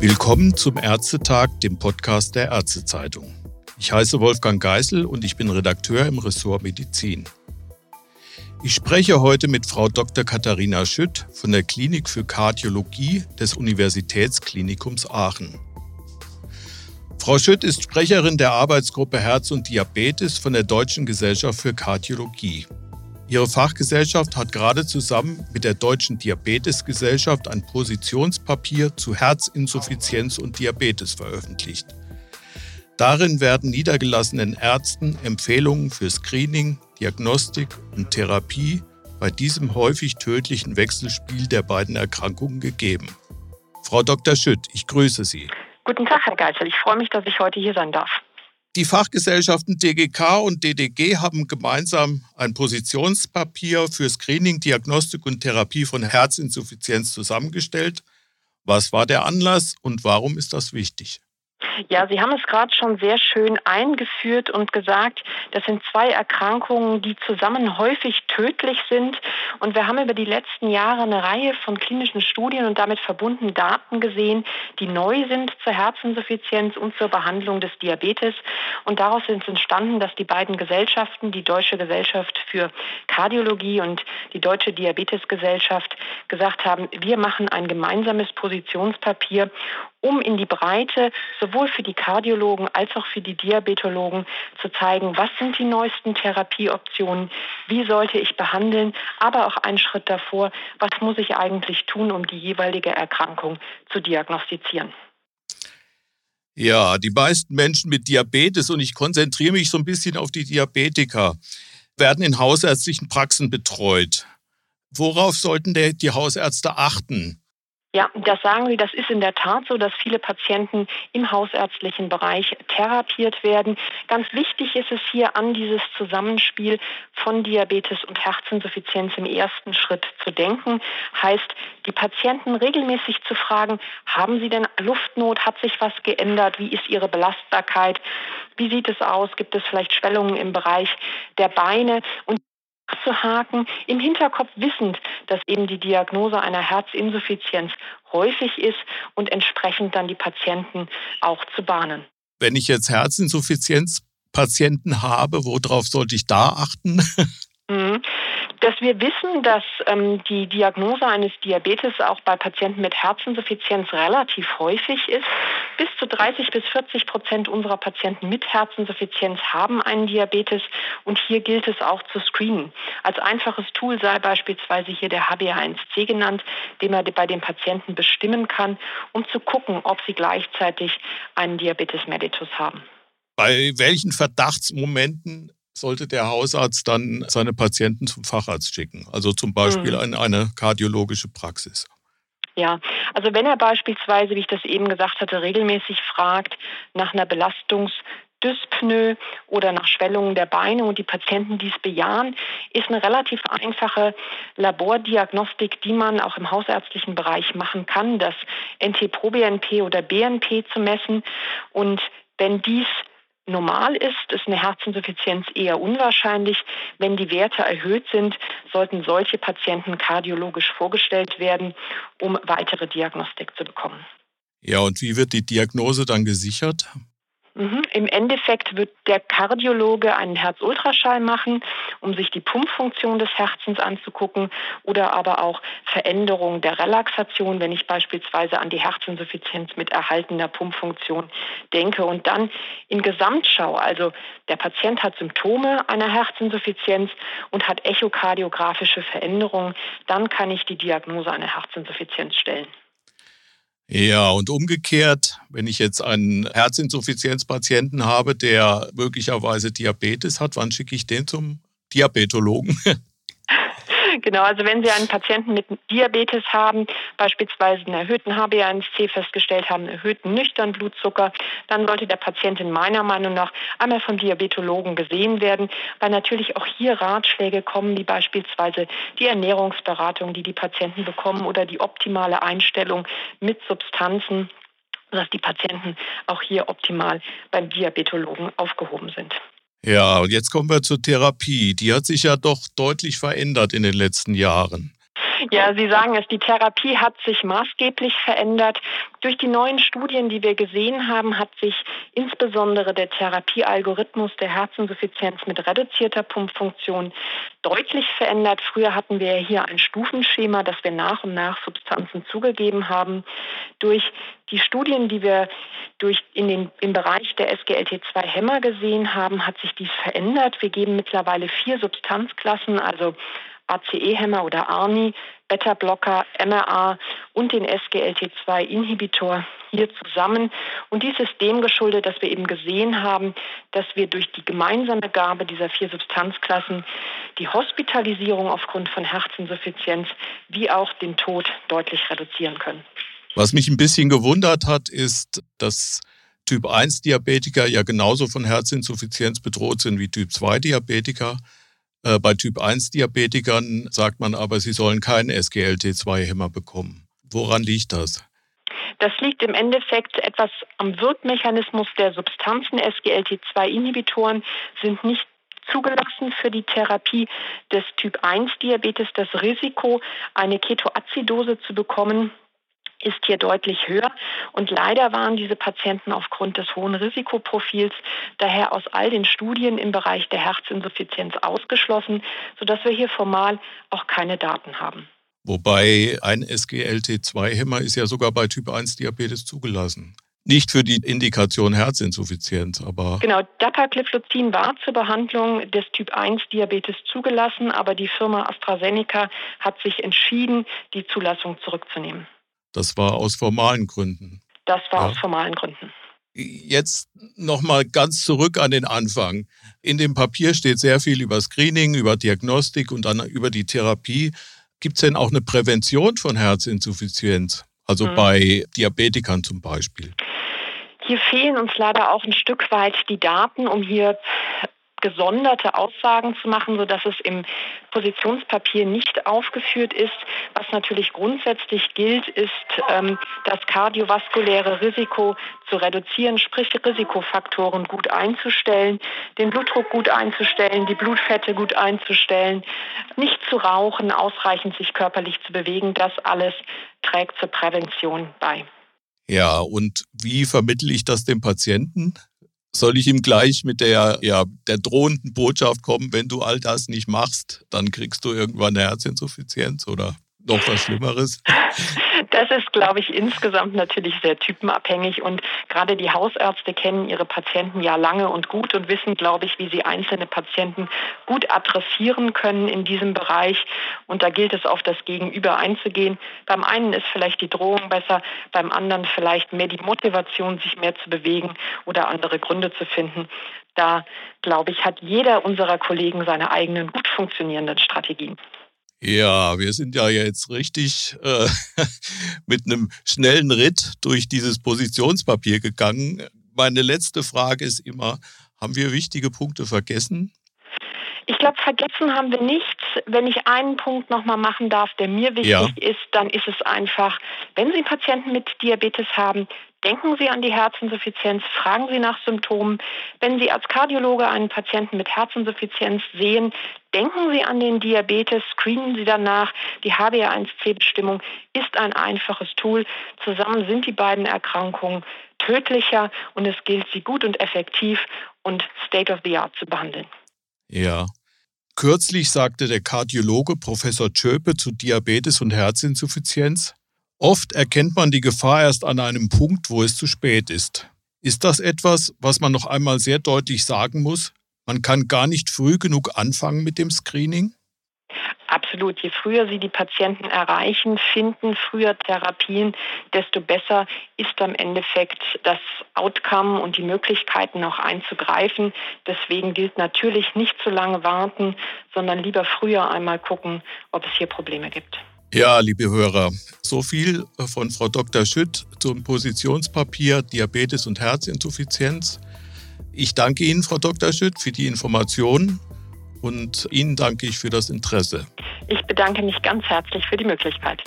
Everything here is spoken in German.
Willkommen zum Ärztetag, dem Podcast der Ärztezeitung. Ich heiße Wolfgang Geisel und ich bin Redakteur im Ressort Medizin. Ich spreche heute mit Frau Dr. Katharina Schütt von der Klinik für Kardiologie des Universitätsklinikums Aachen. Frau Schütt ist Sprecherin der Arbeitsgruppe Herz und Diabetes von der Deutschen Gesellschaft für Kardiologie. Ihre Fachgesellschaft hat gerade zusammen mit der Deutschen Diabetesgesellschaft ein Positionspapier zu Herzinsuffizienz und Diabetes veröffentlicht. Darin werden niedergelassenen Ärzten Empfehlungen für Screening, Diagnostik und Therapie bei diesem häufig tödlichen Wechselspiel der beiden Erkrankungen gegeben. Frau Dr. Schütt, ich grüße Sie. Guten Tag, Herr Geisel. Ich freue mich, dass ich heute hier sein darf. Die Fachgesellschaften DGK und DDG haben gemeinsam ein Positionspapier für Screening, Diagnostik und Therapie von Herzinsuffizienz zusammengestellt. Was war der Anlass und warum ist das wichtig? Ja, Sie haben es gerade schon sehr schön eingeführt und gesagt, das sind zwei Erkrankungen, die zusammen häufig tödlich sind. Und wir haben über die letzten Jahre eine Reihe von klinischen Studien und damit verbundenen Daten gesehen, die neu sind zur Herzinsuffizienz und zur Behandlung des Diabetes. Und daraus ist entstanden, dass die beiden Gesellschaften, die Deutsche Gesellschaft für Kardiologie und die Deutsche Diabetesgesellschaft, gesagt haben, wir machen ein gemeinsames Positionspapier um in die Breite sowohl für die Kardiologen als auch für die Diabetologen zu zeigen, was sind die neuesten Therapieoptionen, wie sollte ich behandeln, aber auch einen Schritt davor, was muss ich eigentlich tun, um die jeweilige Erkrankung zu diagnostizieren. Ja, die meisten Menschen mit Diabetes, und ich konzentriere mich so ein bisschen auf die Diabetiker, werden in hausärztlichen Praxen betreut. Worauf sollten die Hausärzte achten? Ja, das sagen Sie, das ist in der Tat so, dass viele Patienten im hausärztlichen Bereich therapiert werden. Ganz wichtig ist es hier an dieses Zusammenspiel von Diabetes und Herzinsuffizienz im ersten Schritt zu denken. Heißt, die Patienten regelmäßig zu fragen, haben sie denn Luftnot? Hat sich was geändert? Wie ist ihre Belastbarkeit? Wie sieht es aus? Gibt es vielleicht Schwellungen im Bereich der Beine? Und abzuhaken, im Hinterkopf wissend, dass eben die Diagnose einer Herzinsuffizienz häufig ist und entsprechend dann die Patienten auch zu bahnen. Wenn ich jetzt Herzinsuffizienzpatienten habe, worauf sollte ich da achten? Dass wir wissen, dass ähm, die Diagnose eines Diabetes auch bei Patienten mit Herzinsuffizienz relativ häufig ist. Bis zu 30 bis 40 Prozent unserer Patienten mit Herzinsuffizienz haben einen Diabetes und hier gilt es auch zu screenen. Als einfaches Tool sei beispielsweise hier der HbA1c genannt, den man bei den Patienten bestimmen kann, um zu gucken, ob sie gleichzeitig einen Diabetes mellitus haben. Bei welchen Verdachtsmomenten sollte der Hausarzt dann seine Patienten zum Facharzt schicken, also zum Beispiel mhm. in eine kardiologische Praxis. Ja, also wenn er beispielsweise, wie ich das eben gesagt hatte, regelmäßig fragt nach einer Belastungsdyspnoe oder nach Schwellungen der Beine und die Patienten dies bejahen, ist eine relativ einfache Labordiagnostik, die man auch im hausärztlichen Bereich machen kann, das NT-proBNP oder BNP zu messen. Und wenn dies normal ist, ist eine Herzinsuffizienz eher unwahrscheinlich. Wenn die Werte erhöht sind, sollten solche Patienten kardiologisch vorgestellt werden, um weitere Diagnostik zu bekommen. Ja, und wie wird die Diagnose dann gesichert? Mhm. Im Endeffekt wird der Kardiologe einen Herzultraschall machen, um sich die Pumpfunktion des Herzens anzugucken oder aber auch Veränderungen der Relaxation, wenn ich beispielsweise an die Herzinsuffizienz mit erhaltener Pumpfunktion denke. Und dann in Gesamtschau, also der Patient hat Symptome einer Herzinsuffizienz und hat echokardiografische Veränderungen, dann kann ich die Diagnose einer Herzinsuffizienz stellen. Ja, und umgekehrt, wenn ich jetzt einen Herzinsuffizienzpatienten habe, der möglicherweise Diabetes hat, wann schicke ich den zum Diabetologen? Genau, also wenn Sie einen Patienten mit Diabetes haben, beispielsweise einen erhöhten HbA1c festgestellt haben, einen erhöhten nüchternen Blutzucker, dann sollte der Patient in meiner Meinung nach einmal vom Diabetologen gesehen werden, weil natürlich auch hier Ratschläge kommen, wie beispielsweise die Ernährungsberatung, die die Patienten bekommen oder die optimale Einstellung mit Substanzen dass die Patienten auch hier optimal beim Diabetologen aufgehoben sind. Ja, und jetzt kommen wir zur Therapie. Die hat sich ja doch deutlich verändert in den letzten Jahren. Ja, Sie sagen es, die Therapie hat sich maßgeblich verändert. Durch die neuen Studien, die wir gesehen haben, hat sich insbesondere der Therapiealgorithmus der Herzinsuffizienz mit reduzierter Pumpfunktion deutlich verändert. Früher hatten wir hier ein Stufenschema, das wir nach und nach Substanzen zugegeben haben. Durch die Studien, die wir durch in den, im Bereich der SGLT2-Hämmer gesehen haben, hat sich dies verändert. Wir geben mittlerweile vier Substanzklassen, also ACE-Hämmer oder ARNI, Beta-Blocker, MRA und den SGLT2-Inhibitor hier zusammen. Und dies ist dem geschuldet, dass wir eben gesehen haben, dass wir durch die gemeinsame Gabe dieser vier Substanzklassen die Hospitalisierung aufgrund von Herzinsuffizienz wie auch den Tod deutlich reduzieren können. Was mich ein bisschen gewundert hat, ist, dass Typ 1 Diabetiker ja genauso von Herzinsuffizienz bedroht sind wie Typ 2 Diabetiker. Äh, bei Typ 1 Diabetikern sagt man aber, sie sollen keinen SGLT2-Hämmer bekommen. Woran liegt das? Das liegt im Endeffekt etwas am Wirkmechanismus der Substanzen. SGLT2-Inhibitoren sind nicht zugelassen für die Therapie des Typ 1 Diabetes. Das Risiko, eine Ketoazidose zu bekommen, ist hier deutlich höher. Und leider waren diese Patienten aufgrund des hohen Risikoprofils daher aus all den Studien im Bereich der Herzinsuffizienz ausgeschlossen, sodass wir hier formal auch keine Daten haben. Wobei ein SGLT2-Hämmer ist ja sogar bei Typ 1 Diabetes zugelassen. Nicht für die Indikation Herzinsuffizienz, aber. Genau, Dapagliflozin war zur Behandlung des Typ 1 Diabetes zugelassen, aber die Firma AstraZeneca hat sich entschieden, die Zulassung zurückzunehmen. Das war aus formalen Gründen. Das war ja. aus formalen Gründen. Jetzt nochmal ganz zurück an den Anfang. In dem Papier steht sehr viel über Screening, über Diagnostik und dann über die Therapie. Gibt es denn auch eine Prävention von Herzinsuffizienz? Also mhm. bei Diabetikern zum Beispiel? Hier fehlen uns leider auch ein Stück weit die Daten, um hier gesonderte Aussagen zu machen, sodass es im Positionspapier nicht aufgeführt ist. Was natürlich grundsätzlich gilt, ist, ähm, das kardiovaskuläre Risiko zu reduzieren, sprich Risikofaktoren gut einzustellen, den Blutdruck gut einzustellen, die Blutfette gut einzustellen, nicht zu rauchen, ausreichend sich körperlich zu bewegen. Das alles trägt zur Prävention bei. Ja, und wie vermittle ich das dem Patienten? Soll ich ihm gleich mit der, ja, der drohenden Botschaft kommen, wenn du all das nicht machst, dann kriegst du irgendwann eine Herzinsuffizienz oder noch was Schlimmeres? Das ist, glaube ich, insgesamt natürlich sehr typenabhängig und gerade die Hausärzte kennen ihre Patienten ja lange und gut und wissen, glaube ich, wie sie einzelne Patienten gut adressieren können in diesem Bereich. Und da gilt es auf das Gegenüber einzugehen. Beim einen ist vielleicht die Drohung besser, beim anderen vielleicht mehr die Motivation, sich mehr zu bewegen oder andere Gründe zu finden. Da, glaube ich, hat jeder unserer Kollegen seine eigenen gut funktionierenden Strategien. Ja, wir sind ja jetzt richtig äh, mit einem schnellen Ritt durch dieses Positionspapier gegangen. Meine letzte Frage ist immer, haben wir wichtige Punkte vergessen? Ich glaube, vergessen haben wir nichts. Wenn ich einen Punkt nochmal machen darf, der mir wichtig ja. ist, dann ist es einfach, wenn Sie Patienten mit Diabetes haben, denken Sie an die Herzinsuffizienz, fragen Sie nach Symptomen. Wenn Sie als Kardiologe einen Patienten mit Herzinsuffizienz sehen, denken Sie an den Diabetes, screenen Sie danach. Die HbA1c-Bestimmung ist ein einfaches Tool. Zusammen sind die beiden Erkrankungen tödlicher und es gilt, sie gut und effektiv und state of the art zu behandeln. Ja, Kürzlich sagte der Kardiologe Professor Tschöpe zu Diabetes und Herzinsuffizienz, oft erkennt man die Gefahr erst an einem Punkt, wo es zu spät ist. Ist das etwas, was man noch einmal sehr deutlich sagen muss? Man kann gar nicht früh genug anfangen mit dem Screening? Absolut. Je früher Sie die Patienten erreichen, finden, früher Therapien, desto besser ist am Endeffekt das Outcome und die Möglichkeiten auch einzugreifen. Deswegen gilt natürlich nicht zu lange warten, sondern lieber früher einmal gucken, ob es hier Probleme gibt. Ja, liebe Hörer, so viel von Frau Dr. Schütt zum Positionspapier Diabetes und Herzinsuffizienz. Ich danke Ihnen, Frau Dr. Schütt, für die Informationen und Ihnen danke ich für das Interesse. Ich bedanke mich ganz herzlich für die Möglichkeit.